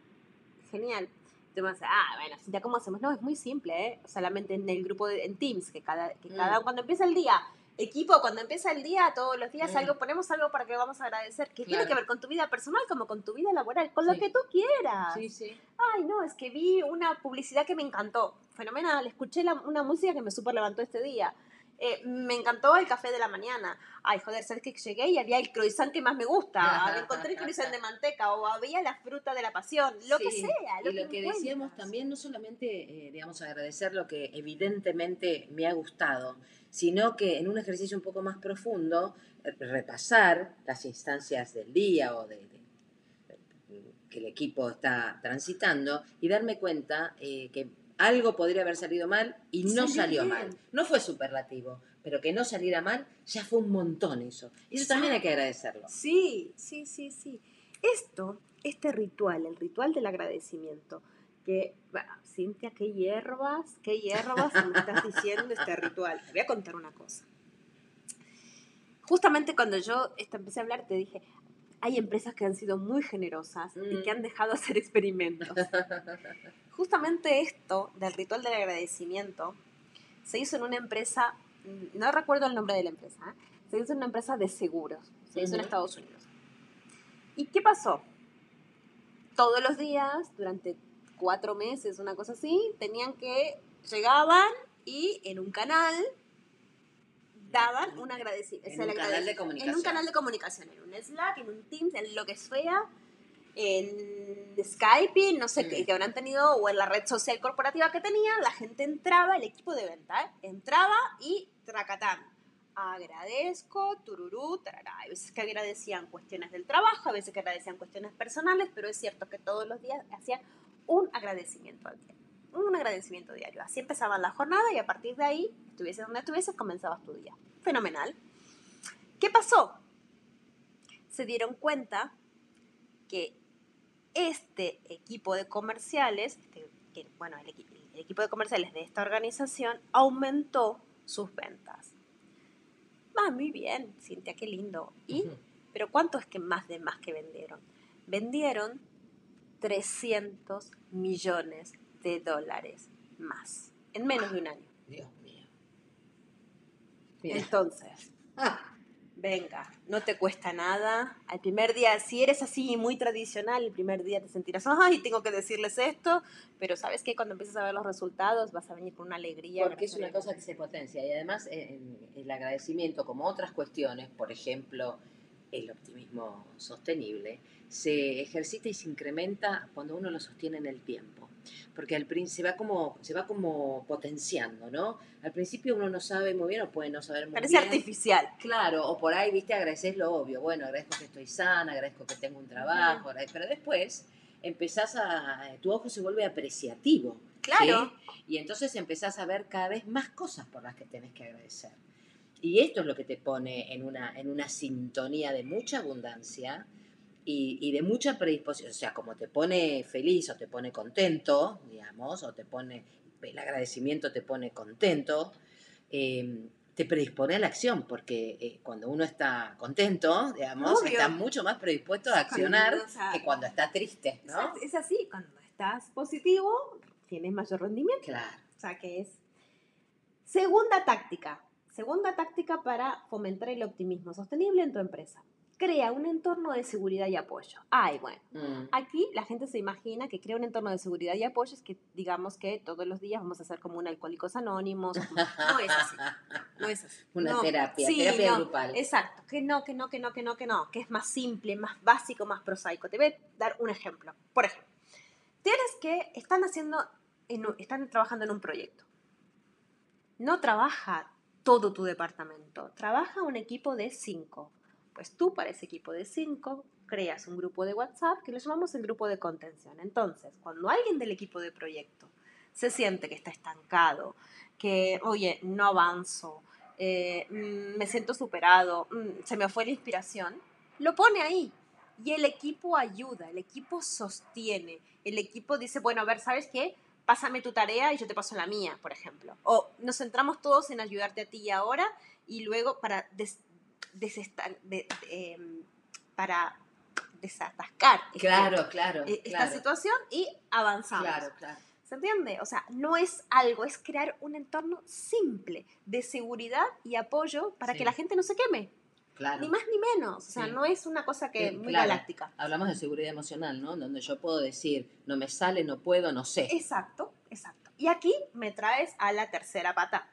genial. Tú me vas a decir, ah, bueno, Cintia, ¿cómo hacemos? No, es muy simple, ¿eh? Solamente en el grupo, de, en Teams, que cada, que cada Mm. cuando empieza el día, equipo, cuando empieza el día, todos los días algo, ponemos algo para que vamos a agradecer, que tiene que ver con tu vida personal como con tu vida laboral, con lo que tú quieras. Sí, sí. Ay, no, es que vi una publicidad que me encantó. Fenomenal. Escuché la- una música que me super levantó este día. Eh, me encantó el café de la mañana. Ay, joder, ¿sabes que llegué y había el croissant que más me gusta? Encontré el croissant de manteca o había la fruta de la pasión. Lo que sea. Lo y lo que encuentres. decíamos también, no solamente, eh, digamos, agradecer lo que evidentemente me ha gustado, sino que en un ejercicio un poco más profundo, eh, repasar las instancias del día o de, de- de- que el equipo está transitando y darme cuenta eh, que algo podría haber salido mal y no Salió salió bien. mal. No fue superlativo, pero que no saliera mal ya fue un montón eso. Y eso también hay que agradecerlo. Sí, sí, sí, sí. Esto, este ritual, el ritual del agradecimiento, que, bueno, Cintia, qué hierbas, qué hierbas me estás diciendo este ritual. Te voy a contar una cosa. Justamente cuando yo empecé a hablar, te dije, hay empresas que han sido muy generosas y Mm. que han dejado hacer experimentos. Justamente esto del ritual del agradecimiento se hizo en una empresa, mm, no recuerdo el nombre de la empresa, ¿eh? se hizo en una empresa de seguros, se hizo en. Estados Unidos. ¿Y qué pasó? Todos los días, durante cuatro meses, una cosa así, tenían que, llegaban y en un canal daban un agradecimiento. En un canal de comunicación. En un canal de comunicación, en un Slack, en un Teams, en lo que sea, en Skype, no sé Mm. qué, que habrán tenido, o en la red social corporativa que tenían, la gente entraba, el equipo de venta, ¿eh? entraba y tracatán. Agradezco, tururú, tarará. Hay veces que agradecían cuestiones del trabajo, a veces que agradecían cuestiones personales, pero es cierto que todos los días hacían un agradecimiento al día. Un agradecimiento diario. Así empezaban la jornada y a partir de ahí, estuvieses donde estuvieses, comenzabas tu día. Fenomenal. ¿Qué pasó? Se dieron cuenta que este equipo de comerciales, este- que, bueno, el, equi- el equipo de comerciales de esta organización aumentó sus ventas. Va muy bien, Cintia, qué lindo. ¿Y? Pero ¿cuánto es que más de más que vendieron? Vendieron 300 millones de dólares más en menos de un año. Dios mío. Bien. Entonces, venga, no te cuesta nada. Al primer día, si eres así muy tradicional, el primer día te sentirás, ay, tengo que decirles esto, pero sabes que cuando empieces a ver los resultados vas a venir con una alegría. Porque es una cosa que se potencia y además eh, el agradecimiento, como otras cuestiones, por ejemplo, el optimismo sostenible, se ejercita y se incrementa cuando uno lo sostiene en el tiempo. Porque al principio se va como, se va como potenciando, ¿no? Al principio uno no sabe muy bien o puede no saber muy Parece bien. artificial. Claro, o por ahí, viste, agradeces lo obvio. Bueno, agradezco que estoy sana, agradezco que tengo un trabajo, pero después empezás a. tu ojo se vuelve apreciativo. ¿sí? Claro. Y entonces empezás a ver cada vez más cosas por las que tenés que agradecer. Y esto es lo que te pone en una, en una sintonía de mucha abundancia y, y de mucha predisposición. O sea, como te pone feliz o te pone contento, digamos, o te pone. El agradecimiento te pone contento. eh, te predispone a la acción, porque eh, cuando uno está contento, digamos, Obvio. está mucho más predispuesto a accionar Cuando, o sea, que cuando está triste, ¿no? Es así, cuando estás positivo, tienes mayor rendimiento. Claro. O sea, que es. Segunda táctica. Segunda táctica para fomentar el optimismo sostenible en tu empresa. Crea un entorno de seguridad y apoyo. Ay, bueno. Mm. Aquí la gente se imagina que crea un entorno de seguridad y apoyo es que digamos que todos los días vamos a hacer como un alcohólicos anónimos. No es así. No es así. Una No. terapia, Sí, terapia no, grupal. Exacto. Que no, que no, que no, que no, que no. Que es más simple, más básico, más prosaico. Te voy a dar un ejemplo. Por ejemplo, tienes que están haciendo, en están trabajando en un proyecto. No trabaja todo tu departamento. Trabaja un equipo de cinco. Pues tú para ese equipo de cinco creas un grupo de WhatsApp que lo llamamos el grupo de contención. Entonces, cuando alguien del equipo de proyecto se siente que está estancado, que, oye, no avanzo, eh, mm, me siento superado, mm, se me fue la inspiración, lo pone ahí. Y el equipo ayuda, el equipo sostiene, el equipo dice, bueno, a ver, ¿sabes qué? Pásame tu tarea y yo te paso la mía, por ejemplo. O nos centramos todos en ayudarte a ti ahora y luego para desesta- de- em, para desatascar este- Claro, claro. e- esta claro, situación y avanzamos. Claro, claro. ¿Se entiende? O sea, no es algo, es crear un entorno simple de seguridad y apoyo para Sí. que la gente no se queme. claro. Ni más ni menos. O sea, Sí. no es una cosa que Sí, muy claro. galáctica. Hablamos de seguridad emocional, ¿no? Donde yo puedo decir, no me sale, no puedo, no sé. Exacto, exacto. Y aquí me traes a la tercera pata,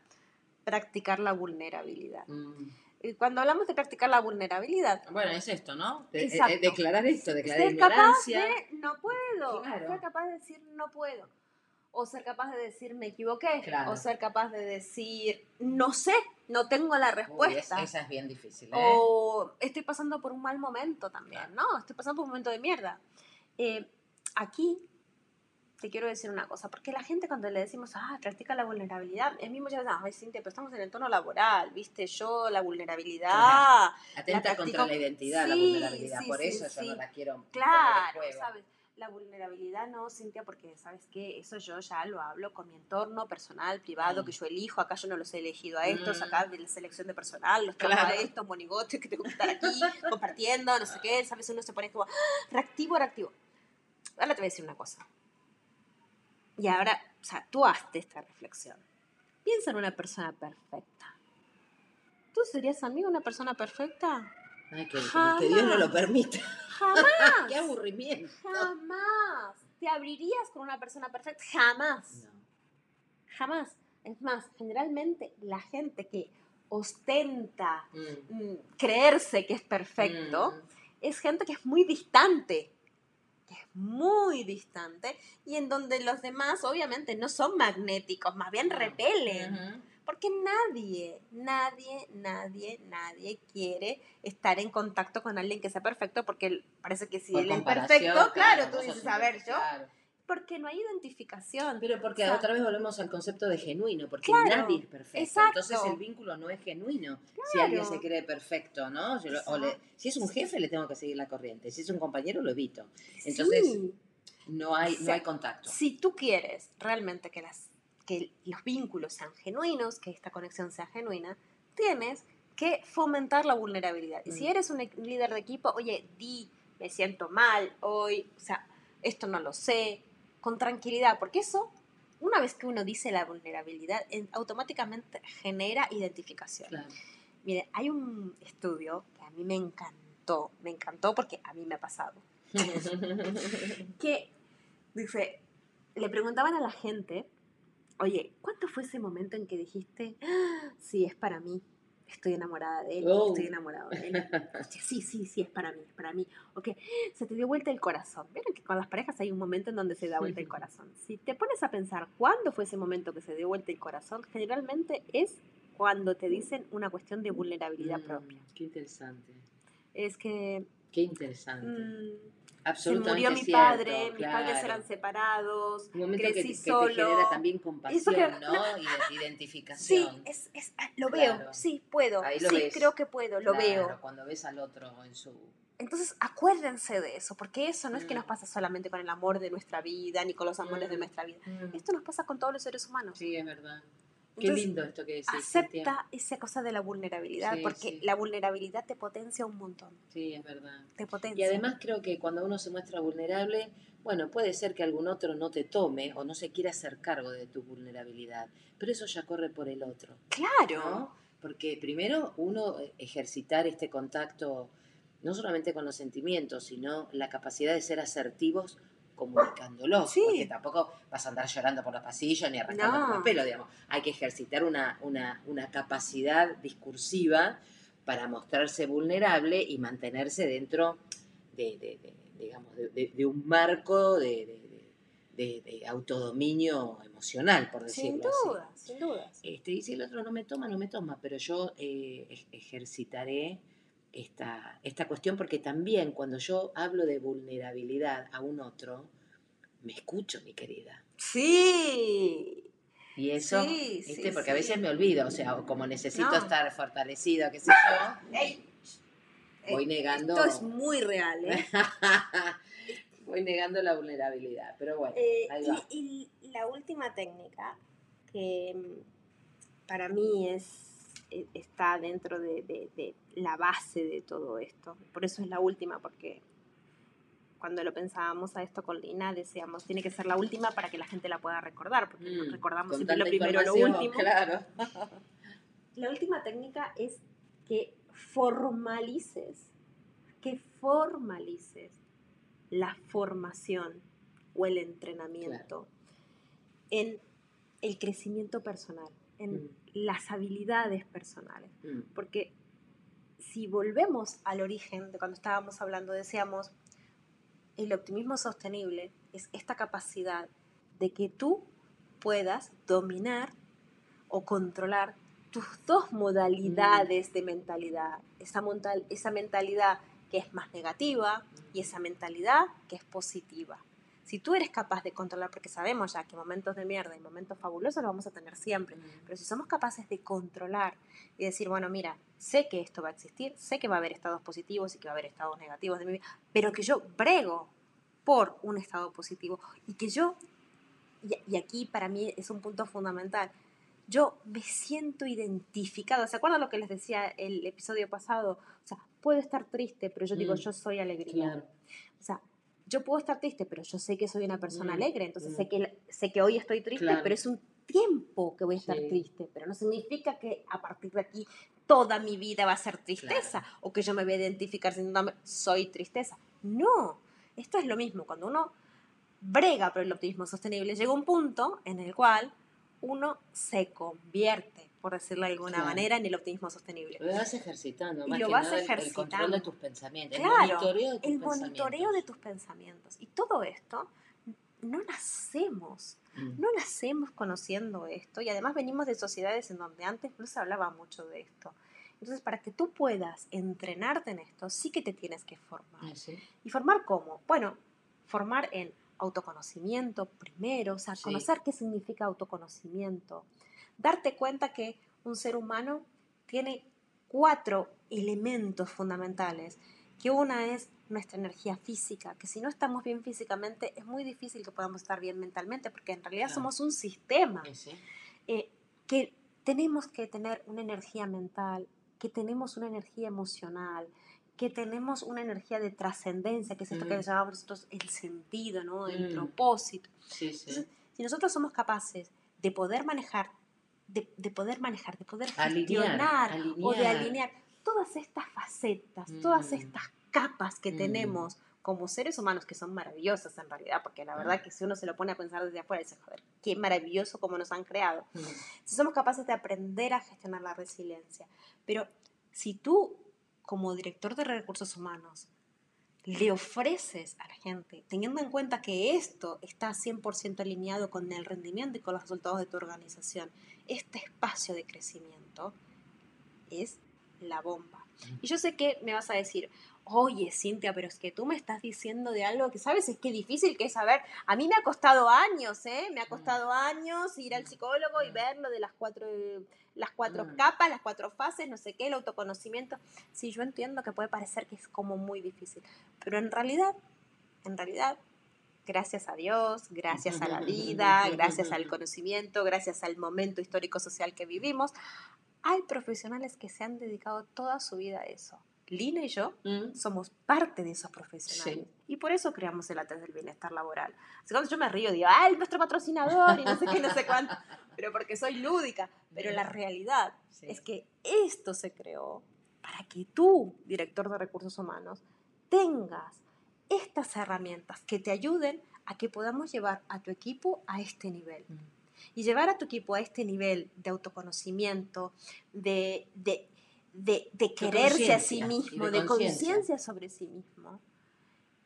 practicar la vulnerabilidad. Mm. Y cuando hablamos de practicar la vulnerabilidad, Bueno, es esto, ¿no? Exacto. eh, declarar esto, declarar ser capaz ignorancia. de no puedo, Claro. ser capaz de decir no puedo, o ser capaz de decir me equivoqué, Claro. o ser capaz de decir no sé, no tengo la Uy, respuesta. esa es bien difícil, ¿eh? O estoy pasando por un mal momento también, ¿no? Estoy pasando por un momento de mierda. Eh, aquí te quiero decir una cosa, porque la gente cuando le decimos, ah, practica la vulnerabilidad, es mismo ya, ay, Cintia, pero estamos en el tono laboral, ¿viste? Yo, la vulnerabilidad. Claro. Atenta la contra la identidad, la vulnerabilidad. sí, Por sí, eso yo no la quiero Claro. ¿sabes? La vulnerabilidad no, Cintia, porque sabes que eso yo ya lo hablo con mi entorno personal, privado, Mm. que yo elijo. Acá yo no los he elegido a estos, Mm. acá de la selección de personal, los Claro. a estos, monigotes que tengo que estar aquí compartiendo, no sé qué. ¿Sabes? Uno se pone como ¡ah! reactivo, reactivo. Ahora te voy a decir una cosa. Y ahora, o sea, tú hazte esta reflexión. Piensa en una persona perfecta. ¿Tú serías amigo de una persona perfecta? Ay, que, que Dios no lo permita. Jamás. ¡Qué aburrimiento! Jamás. ¿Te abrirías con una persona perfecta? Jamás. No. Jamás. Es más, generalmente la gente que ostenta Mm. mm, creerse que es perfecto Mm. es gente que es muy distante. Que es muy distante y en donde los demás obviamente no son magnéticos, más bien repelen. Porque nadie, nadie, nadie, nadie quiere estar en contacto con alguien que sea perfecto porque parece que si Por él es perfecto, claro, tú dices, a ver, yo, claro. Porque no hay identificación. Pero porque O sea, otra vez volvemos al concepto de genuino, porque Claro, nadie es perfecto. exacto. Entonces el vínculo no es genuino. Si alguien se cree perfecto, ¿no? Yo lo- o le- si es un jefe, le tengo que seguir la corriente. Si es un compañero, lo evito. Entonces, Sí. no hay, O sea, no hay contacto. si tú quieres realmente que, las, que los vínculos sean genuinos, que esta conexión sea genuina, tienes que fomentar la vulnerabilidad. Y si Mm. eres un e- líder de equipo, oye, di, me siento mal hoy, o sea, esto no lo sé, con tranquilidad, porque eso, una vez que uno dice la vulnerabilidad, en- automáticamente genera identificación. Claro. Mire, hay un estudio que a mí me encantó, me encantó porque a mí me ha pasado que dice, le preguntaban a la gente, oye, ¿cuánto fue ese momento en que dijiste, "Ah, sí, es para mí? Estoy enamorada de él, Oh. estoy enamorado de él. Hostia, sí, sí, sí, es para mí, es para mí. Ok, se te dio vuelta el corazón. Vieron que con las parejas hay un momento en donde se da vuelta el corazón. Si te pones a pensar cuándo fue ese momento que se dio vuelta el corazón, generalmente es cuando te dicen una cuestión de vulnerabilidad Mm, propia. Qué interesante. Es que Qué interesante. mm, se murió mi cierto, padre, mis padres eran separados, Un momento que, crecí que te solo. genera también compasión, ¿no? De- Sí, identificación. es, es- ah, lo Claro. veo, sí, puedo, Ahí lo sí, ves. creo que puedo, lo Claro, veo. Cuando ves al otro en su... Entonces, acuérdense de eso, porque eso no es que Mm. nos pasa solamente con el amor de nuestra vida, ni con los amores de Mm. nuestra vida. Esto nos pasa con todos los seres humanos. Sí, es verdad. Qué Entonces, lindo esto que decís. Acepta esa cosa de la vulnerabilidad, Sí, porque sí. la vulnerabilidad te potencia un montón. Sí, es verdad. Te Y potencia. además creo que cuando uno se muestra vulnerable, bueno, puede ser que algún otro no te tome o no se quiera hacer cargo de tu vulnerabilidad, pero eso ya corre por el otro, claro. ¿no? Porque primero uno eh, ejercitar este contacto no solamente con los sentimientos, sino la capacidad de ser asertivos comunicándolos, Sí. porque tampoco vas a andar llorando por los pasillos ni arrancando No. por el pelo, digamos. Hay que ejercitar una, una, una capacidad discursiva para mostrarse vulnerable y mantenerse dentro de, de- de, digamos, de, un marco de, autodominio emocional, por Sin decirlo así. duda, sin dudas. Este, y si el otro no me toma, no me toma, pero yo eh, ej- ejercitaré esta, esta cuestión porque también cuando yo hablo de vulnerabilidad a un otro, me escucho, mi querida. Sí. Y eso, Sí, ¿viste? sí, porque a veces me olvido, o sea, como necesito No. estar fortalecido, qué sé yo, Ey, voy negando, Esto es muy real, ¿eh? voy negando la vulnerabilidad, pero bueno, Eh, ahí va. y, y la última técnica que mm, para mí es está dentro de, de- de la base de todo esto. Por eso es la última, porque cuando lo pensábamos a esto con Lina, decíamos, tiene que ser la última para que la gente la pueda recordar, porque Mm, recordamos siempre lo primero lo último. Claro. La última técnica es que formalices, que formalices la formación o el entrenamiento en el crecimiento personal, en Mm. las habilidades personales. Mm, Porque si volvemos al origen de cuando estábamos hablando, decíamos, el optimismo sostenible es esta capacidad de que tú puedas dominar o controlar tus dos modalidades de mentalidad. Esa, esa mentalidad que es más negativa y esa mentalidad que es positiva. Si tú eres capaz de controlar, porque sabemos ya que momentos de mierda y momentos fabulosos los vamos a tener siempre, pero si somos capaces de controlar y decir, bueno, mira, sé que esto va a existir, sé que va a haber estados positivos y que va a haber estados negativos de mi vida, pero que yo brego por un estado positivo y que yo, y, y aquí para mí es un punto fundamental, yo me siento identificado. ¿Se acuerdan lo que les decía el episodio pasado? O sea, puedo estar triste, pero yo digo, Mm, yo soy alegría. Claro. O sea, yo puedo estar triste, pero yo sé que soy una persona Mm, alegre, entonces mm. sé, que, sé que hoy estoy triste, Claro. pero es un tiempo que voy a estar Sí. triste, pero no significa que a partir de aquí toda mi vida va a ser tristeza Claro. o que yo me voy a identificar sintiéndome soy tristeza. No, esto es lo mismo, cuando uno brega por el optimismo sostenible, llega un punto en el cual uno se convierte, por decirlo de alguna Claro. manera, en el optimismo sostenible. Lo vas ejercitando, Y más lo que vas nada el- el, ejercitando. control de tus pensamientos, Claro, el monitoreo de tus El monitoreo de pensamientos. tus pensamientos. Y todo esto no nacemos Mm, no nacemos conociendo esto y además venimos de sociedades en donde antes no se hablaba mucho de esto. Entonces, para que tú puedas entrenarte en esto, sí que te tienes que formar. ah, sí. ¿Y formar cómo? Bueno, formar en autoconocimiento primero, o sea, Sí. conocer qué significa autoconocimiento. Darte cuenta que un ser humano tiene cuatro elementos fundamentales, que una es nuestra energía física, que si no estamos bien físicamente es muy difícil que podamos estar bien mentalmente, porque en realidad Claro. somos un sistema Sí, sí. eh, que tenemos que tener una energía mental, que tenemos una energía emocional, que tenemos una energía de trascendencia, que es esto que Mm. llamamos nosotros el sentido, ¿no? el Mm. propósito. Sí, sí. Entonces, si nosotros somos capaces de poder manejar, de, de poder manejar, de poder Alinear, gestionar o de alinear. alinear todas estas facetas, todas Mm. estas capas que Mm. tenemos como seres humanos que son maravillosas en realidad, porque la verdad Mm. que si uno se lo pone a pensar desde afuera, dice, joder, qué maravilloso como nos han creado. Mm, Si somos capaces de aprender a gestionar la resiliencia. Pero si tú, como director de recursos humanos, le ofreces a la gente, teniendo en cuenta que esto está 100% alineado con el rendimiento y con los resultados de tu organización, este espacio de crecimiento es la bomba. Y yo sé que me vas a decir, oye Cintia, pero es que tú me estás diciendo de algo que sabes, es que difícil que es saber. A mí me ha costado años, ¿eh? Me ha costado años ir al psicólogo y ver lo de las cuatro, las cuatro Mm. capas, las cuatro fases, no sé qué, el autoconocimiento. Sí, yo entiendo que puede parecer que es como muy difícil, pero en realidad, en realidad, gracias a Dios, gracias a la vida, gracias al conocimiento, gracias al momento histórico social que vivimos, hay profesionales que se han dedicado toda su vida a eso. Lina y yo mm. somos parte de esos profesionales. Sí. Y por eso creamos el ATES del bienestar laboral. Así cuando yo me río, digo, ¡ay, nuestro patrocinador! Y no sé qué, no sé cuánto. Pero porque soy lúdica. Pero la realidad Sí. es que esto se creó para que tú, director de recursos humanos, tengas estas herramientas que te ayuden a que podamos llevar a tu equipo a este nivel. Mm. Y llevar a tu equipo a este nivel de autoconocimiento, de, de, de, de quererse a sí mismo, de conciencia sobre sí mismo,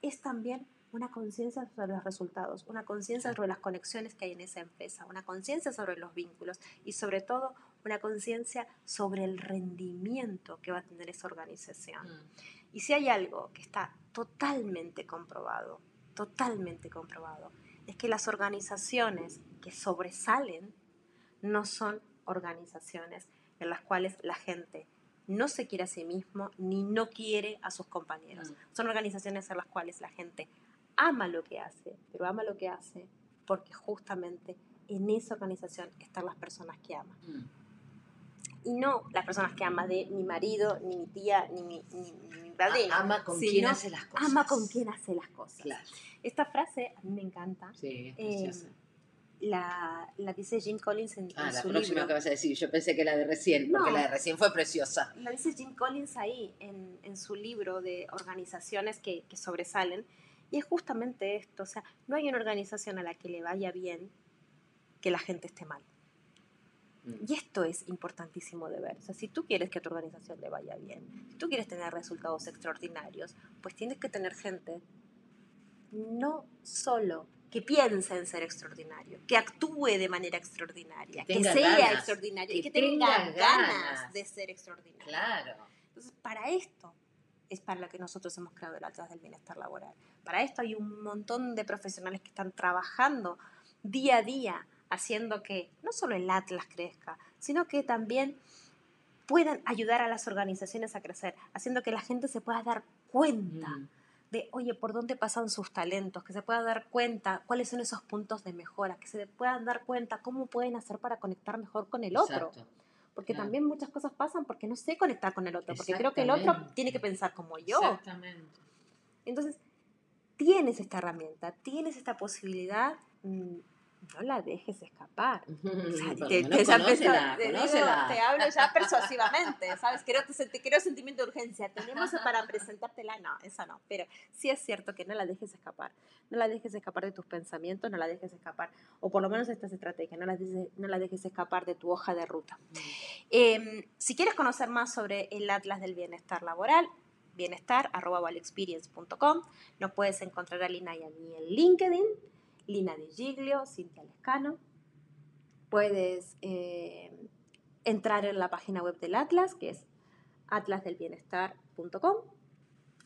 es también una conciencia sobre los resultados, una conciencia sobre las conexiones que hay en esa empresa, una conciencia sobre los vínculos y sobre todo una conciencia sobre el rendimiento que va a tener esa organización. Mm. Y si hay algo que está totalmente comprobado, totalmente comprobado, es que las organizaciones que sobresalen no son organizaciones en las cuales la gente no se quiere a sí mismo ni no quiere a sus compañeros. Mm. Son organizaciones en las cuales la gente ama lo que hace, pero ama lo que hace porque justamente en esa organización están las personas que aman. Mm. y no las personas que ama de mi marido, ni mi tía, ni mi, ni, ni mi padrino. Ama con quien hace las cosas. Ama con quien hace las cosas. Claro. Esta frase a mí me encanta. Sí, es Eh. La, la dice Jim Collins en, Ah, en la su próxima libro. que vas a decir. Yo pensé que la de recién, porque la de recién fue preciosa. La dice Jim Collins ahí en, en su libro de organizaciones que, que sobresalen. Y es justamente esto. O sea, no hay una organización a la que le vaya bien que la gente esté mal. Mm. Y esto es importantísimo de ver. O sea, si tú quieres que a tu organización le vaya bien, si tú quieres tener resultados extraordinarios, pues tienes que tener gente no solo que piense en ser extraordinario, que actúe de manera extraordinaria, Que sea ganas, extraordinario, que y que tenga tenga ganas ganas. de ser extraordinario. Claro. Entonces, para esto es para lo que nosotros hemos creado el Atlas del Bienestar Laboral. Para esto hay un montón de profesionales que están trabajando día a día, haciendo que no solo el Atlas crezca, sino que también puedan ayudar a las organizaciones a crecer, haciendo que la gente se pueda dar cuenta Mm. De, oye, por dónde pasan sus talentos, que se puedan dar cuenta cuáles son esos puntos de mejora, que se puedan dar cuenta cómo pueden hacer para conectar mejor con el otro. Porque Claro. también muchas cosas pasan porque no sé conectar con el otro, porque creo que el otro tiene que pensar como yo. Exactamente. Entonces, tienes esta herramienta, tienes esta posibilidad, mm, no la dejes escapar. O sea, Por te, lo te- menos ya conócela, empezó- te digo, conócela. te hablo ya persuasivamente, ¿sabes? Te, creo sentimiento de urgencia. Tenemos para presentártela, no, eso no. Pero sí es cierto que no la dejes escapar. No la dejes escapar de tus pensamientos, no la dejes escapar, o por lo menos estas estrategias, no la dejes, no la dejes escapar de tu hoja de ruta. Eh, si quieres conocer más sobre el Atlas del Bienestar Laboral, bienestar.valexperience.com, nos puedes encontrar a Lina y a mí en LinkedIn, Lina Di Giglio, Cintia Lescano. Puedes eh, entrar en la página web del Atlas, que es atlasdelbienestar.com,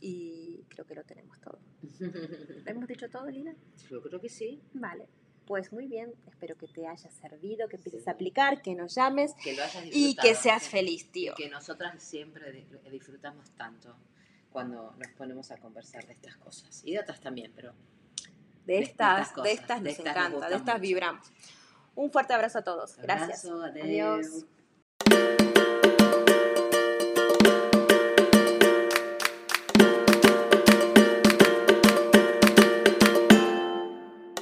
y creo que lo tenemos todo. ¿Lo hemos dicho todo, Lina? Yo creo que sí. Vale. Pues muy bien, espero que te haya servido, que empieces Sí. a aplicar, que nos llames Que lo hayas y que seas feliz, tío. que nosotras siempre di- disfrutamos tanto cuando nos ponemos a conversar de estas cosas. Y de otras también, pero de estas, de estas, nos encanta, de estas vibramos. Un fuerte abrazo a todos. Gracias. Adiós.